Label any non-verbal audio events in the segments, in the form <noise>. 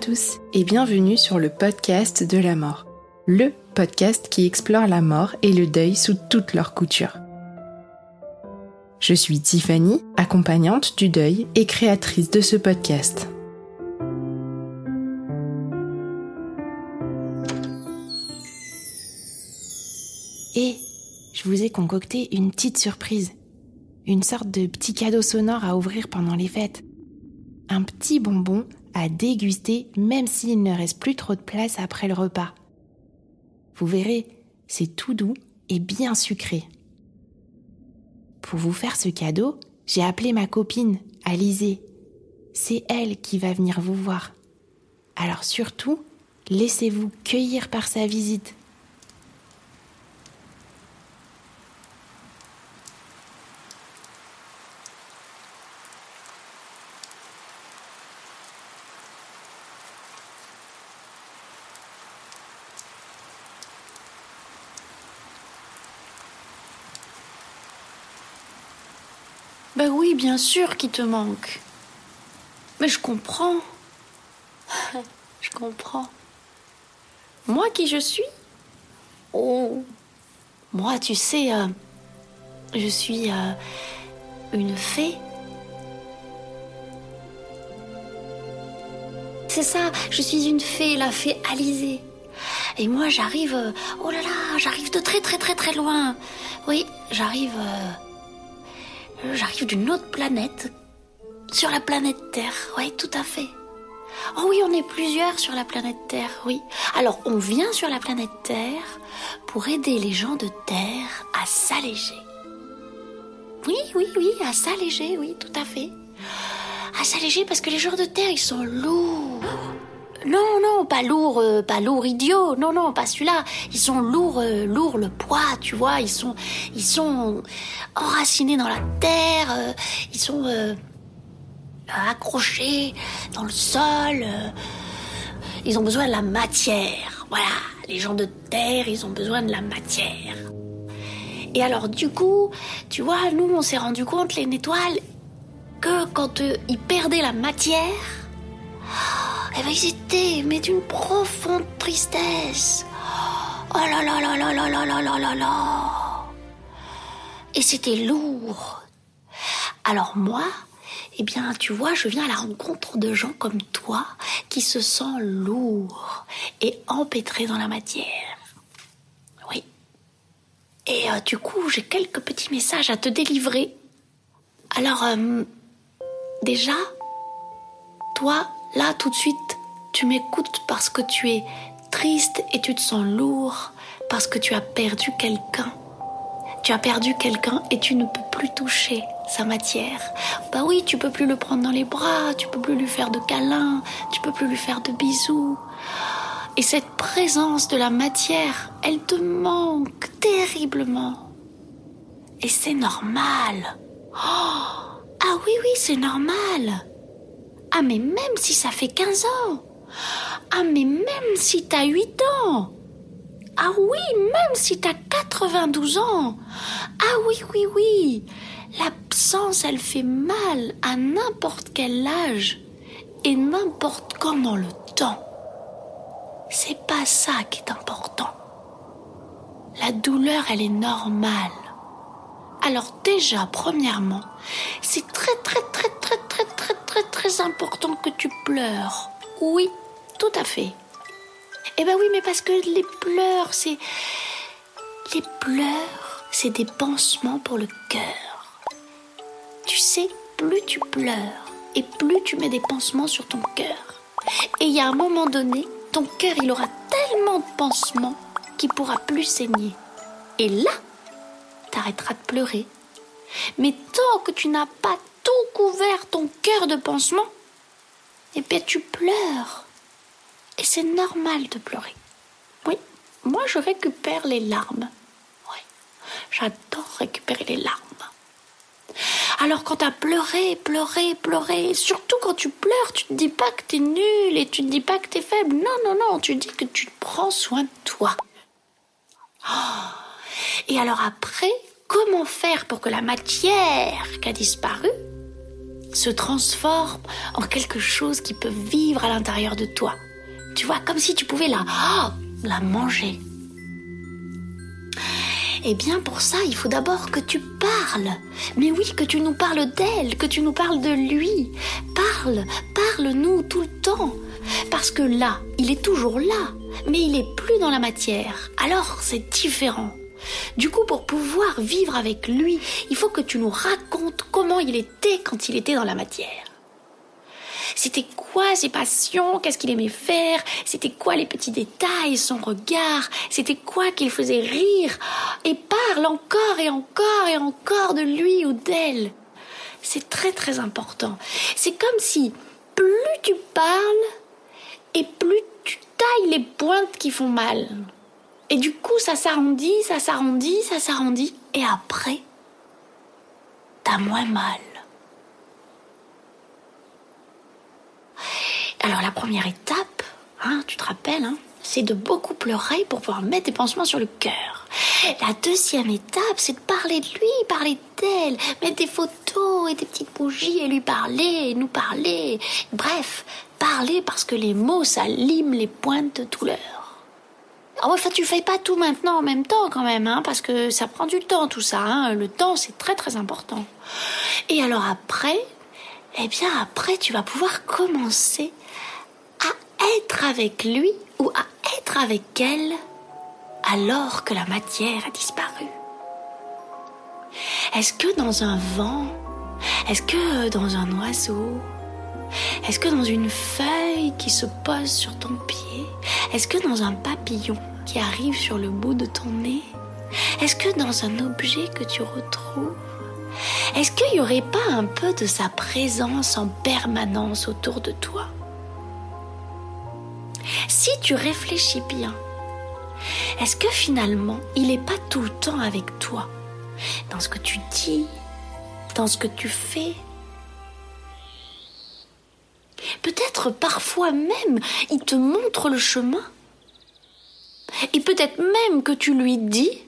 Tous et bienvenue sur le podcast de la mort, le podcast qui explore la mort et le deuil sous toutes leurs coutures. Je suis Tiffany, accompagnante du deuil et créatrice de ce podcast. Et je vous ai concocté une petite surprise, une sorte de petit cadeau sonore à ouvrir pendant les fêtes. Un petit bonbon à déguster même s'il ne reste plus trop de place après le repas. Vous verrez, c'est tout doux et bien sucré. Pour vous faire ce cadeau, j'ai appelé ma copine, Alizée. C'est elle qui va venir vous voir. Alors surtout, laissez-vous cueillir par sa visite. Ben oui, bien sûr qu'il te manque. Mais je comprends. <laughs> je comprends. Moi qui je suis? Oh, moi, tu sais, euh, je suis euh, une fée. C'est ça, je suis une fée, la fée Alizée. Et moi, j'arrive. euh, oh là là, j'arrive de très très très très loin. Oui, j'arrive. J'arrive d'une autre planète. Sur la planète Terre, oui, tout à fait. Oh oui, on est plusieurs sur la planète Terre, oui. Alors, on vient sur la planète Terre pour aider les gens de Terre à s'alléger. Oui, oui, oui, à s'alléger, oui, tout à fait. À s'alléger parce que les gens de Terre, ils sont lourds. Non, non, pas lourd, euh, pas lourd idiot. Non, non, pas celui-là. Ils sont lourds, euh, lourds le poids, tu vois. Ils sont, ils sont enracinés dans la terre. euh, ils sont accrochés dans le sol. ils ont besoin de la matière. Voilà, les gens de terre, ils ont besoin de la matière. Et alors, du coup, tu vois, nous, on s'est rendu compte, les étoiles, que quand ils perdaient la matière, ben, ils étaient, mais d'une profonde tristesse. Oh là là là là là là là là là là. Et c'était lourd. Alors moi, eh bien, tu vois, je viens à la rencontre de gens comme toi qui se sentent lourds et empêtrés dans la matière. Oui. Et euh, du coup, j'ai quelques petits messages à te délivrer. Alors, euh, déjà, toi, là, tout de suite, tu m'écoutes parce que tu es triste et tu te sens lourd parce que tu as perdu quelqu'un. Tu as perdu quelqu'un et tu ne peux plus toucher sa matière. Bah oui, tu peux plus le prendre dans les bras, tu peux plus lui faire de câlins, tu peux plus lui faire de bisous. Et cette présence de la matière, elle te manque terriblement. Et c'est normal. Oh, ah oui, oui, c'est normal. Ah mais même si ça fait 15 ans. Ah mais même si t'as 8 ans. Ah oui, même si t'as 92 ans. Ah oui, oui, oui. L'absence, elle fait mal à n'importe quel âge et n'importe quand dans le temps. C'est pas ça qui est important. La douleur, elle est normale. Alors déjà, premièrement, c'est très très très très très très important que tu pleures. Oui, tout à fait. Eh ben oui, mais parce que les pleurs, c'est... Les pleurs, c'est des pansements pour le cœur. Tu sais, plus tu pleures et plus tu mets des pansements sur ton cœur. Et il y a un moment donné, ton cœur, il aura tellement de pansements qu'il pourra plus saigner. Et là, t'arrêteras de pleurer. Mais tant que tu n'as pas tout couvert ton cœur de pansements, eh bien tu pleures. Et c'est normal de pleurer. Oui, moi je récupère les larmes. Oui, j'adore récupérer les larmes. Alors quand t'as pleuré, pleuré, pleuré, surtout quand tu pleures, tu te dis pas que t'es nul et tu te dis pas que t'es faible. Non, non, non, tu dis que tu prends soin de toi. Oh. Et alors après, comment faire pour que la matière qui a disparu se transforme en quelque chose qui peut vivre à l'intérieur de toi tu vois, comme si tu pouvais la, oh, la manger. Eh bien, pour ça, il faut d'abord que tu parles. Mais oui, que tu nous parles d'elle, que tu nous parles de lui. Parle, parle-nous tout le temps. Parce que là, il est toujours là, mais il est plus dans la matière. Alors, c'est différent. Du coup, pour pouvoir vivre avec lui, il faut que tu nous racontes comment il était quand il était dans la matière. C'était quoi ses passions? Qu'est-ce qu'il aimait faire? C'était quoi les petits détails Son regard? C'était quoi qu'il faisait rire? Et parle encore et encore et encore de lui ou d'elle. C'est très très important. C'est comme si plus tu parles et plus tu tailles les pointes qui font mal. Et du coup, ça s'arrondit, ça s'arrondit, ça s'arrondit. Et après, t'as moins mal. Alors la première étape, hein, tu te rappelles, hein, c'est de beaucoup pleurer pour pouvoir mettre des pansements sur le cœur. La deuxième étape, c'est de parler de lui, parler d'elle, mettre des photos et des petites bougies et lui parler, nous parler. Bref, parler parce que les mots, ça lime les pointes de douleur. Ah enfin, tu fais pas tout maintenant en même temps quand même, hein, parce que ça prend du temps tout ça. Hein. Le temps, c'est très très important. Et alors après, eh bien après, tu vas pouvoir commencer à être avec lui ou à être avec elle alors que la matière a disparu. Est-ce que dans un vent, est-ce que dans un oiseau, est-ce que dans une feuille qui se pose sur ton pied, est-ce que dans un papillon qui arrive sur le bout de ton nez, est-ce que dans un objet que tu retrouves est-ce qu'il n'y aurait pas un peu de sa présence en permanence autour de toi? Si tu réfléchis bien, est-ce que finalement il n'est pas tout le temps avec toi? Dans ce que tu dis, dans ce que tu fais? Peut-être parfois même il te montre le chemin. Et peut-être même que tu lui dis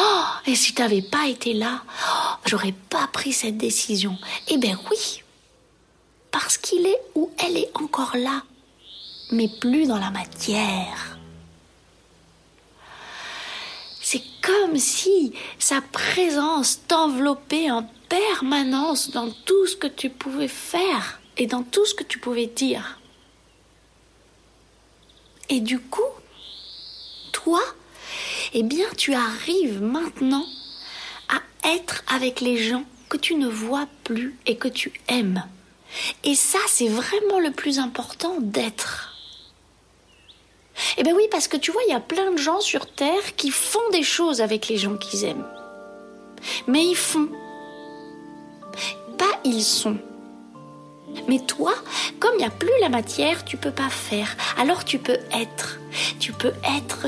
Oh, et si tu n'avais pas été là, oh, j'aurais pas pris cette décision. Eh bien oui, parce qu'il est ou elle est encore là, mais plus dans la matière. C'est comme si sa présence t'enveloppait en permanence dans tout ce que tu pouvais faire et dans tout ce que tu pouvais dire. Et du coup, toi, eh bien tu arrives maintenant à être avec les gens que tu ne vois plus et que tu aimes. Et ça, c'est vraiment le plus important d'être. Eh bien oui, parce que tu vois, il y a plein de gens sur Terre qui font des choses avec les gens qu'ils aiment. Mais ils font. Pas ils sont. Mais toi, comme il n'y a plus la matière, tu peux pas faire. Alors tu peux être. Tu peux être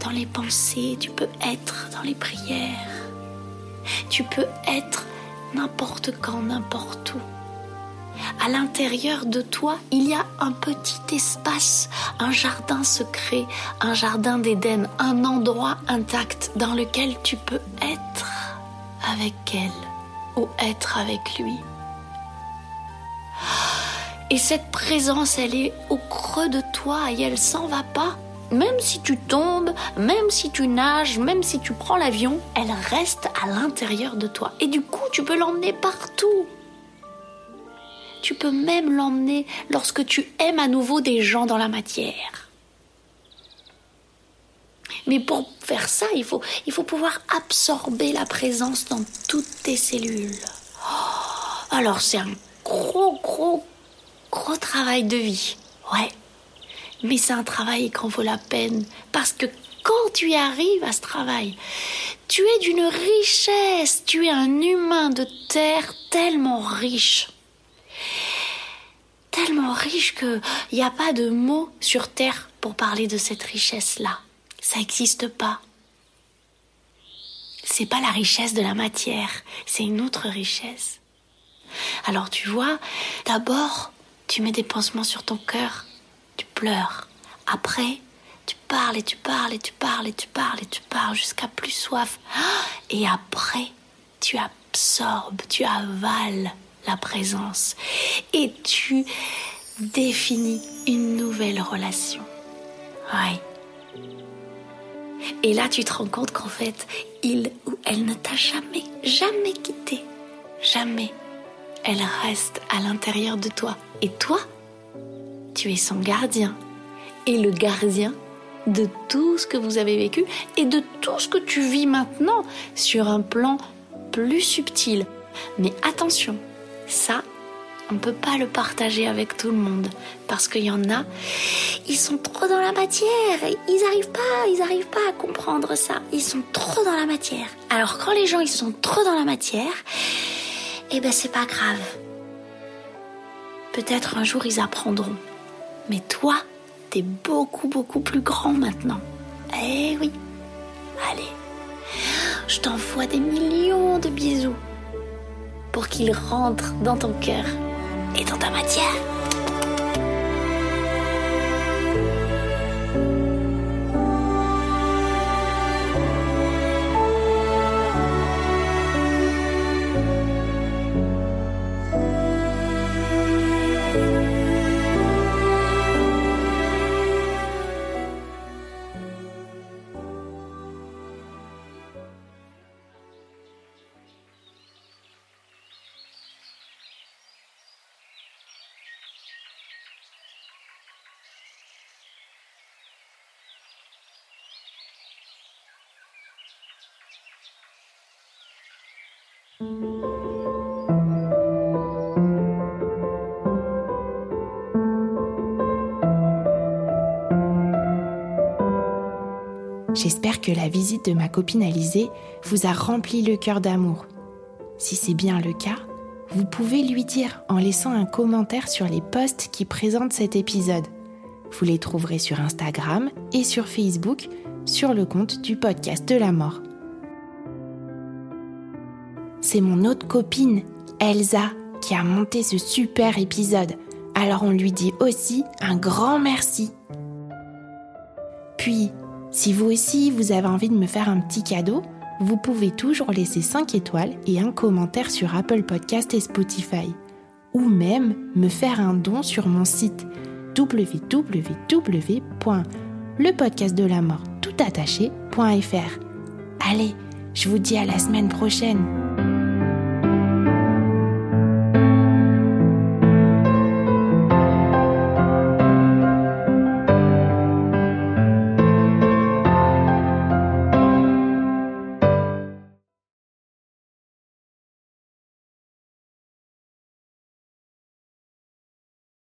dans les pensées, tu peux être dans les prières, tu peux être n'importe quand, n'importe où. À l'intérieur de toi, il y a un petit espace, un jardin secret, un jardin d'Éden, un endroit intact dans lequel tu peux être avec elle ou être avec lui. Et cette présence, elle est au creux de toi et elle s'en va pas même si tu tombes, même si tu nages, même si tu prends l'avion, elle reste à l'intérieur de toi. Et du coup, tu peux l'emmener partout. tu peux même l'emmener lorsque tu aimes à nouveau des gens dans la matière. Mais pour faire ça, il faut, il faut pouvoir absorber la présence dans toutes tes cellules. Oh, alors c'est un gros, gros, gros travail de vie. Ouais. Mais c'est un travail qui en vaut la peine. Parce que quand tu y arrives à ce travail, tu es d'une richesse. Tu es un humain de terre tellement riche. Tellement riche qu'il n'y a pas de mots sur terre pour parler de cette richesse-là. Ça n'existe pas. C'est pas la richesse de la matière, c'est une autre richesse. Alors tu vois, d'abord, tu mets des pansements sur ton cœur, tu pleures. Après, tu parles et tu parles et tu parles et tu parles et tu parles jusqu'à plus soif. Et après, tu absorbes, tu avales la présence et tu définis une nouvelle relation. Oui. Et là, tu te rends compte qu'en fait, il ou elle ne t'a jamais, jamais quitté. Jamais. Elle reste à l'intérieur de toi. Et toi, tu es son gardien. Et le gardien de tout ce que vous avez vécu et de tout ce que tu vis maintenant sur un plan plus subtil. Mais attention, ça, on ne peut pas le partager avec tout le monde parce qu'il y en a, ils sont trop dans la matière, ils n'arrivent pas, ils arrivent pas à comprendre ça. Ils sont trop dans la matière. Alors quand les gens ils sont trop dans la matière, eh ben c'est pas grave. Peut-être un jour ils apprendront. Mais toi, t'es beaucoup beaucoup plus grand maintenant. Eh oui. Allez. Je t'envoie des millions de bisous pour qu'ils rentrent dans ton cœur et dans ta matière. J'espère que la visite de ma copine Alizée vous a rempli le cœur d'amour. Si c'est bien le cas, vous pouvez lui dire en laissant un commentaire sur les posts qui présentent cet épisode. Vous les trouverez sur Instagram et sur Facebook sur le compte du podcast de la mort. C'est mon autre copine, Elsa, qui a monté ce super épisode. Alors on lui dit aussi un grand merci. Puis, si vous aussi vous avez envie de me faire un petit cadeau, vous pouvez toujours laisser 5 étoiles et un commentaire sur Apple Podcast et Spotify. Ou même me faire un don sur mon site www.lepodcastdelamort toutattaché.fr. Allez, je vous dis à la semaine prochaine.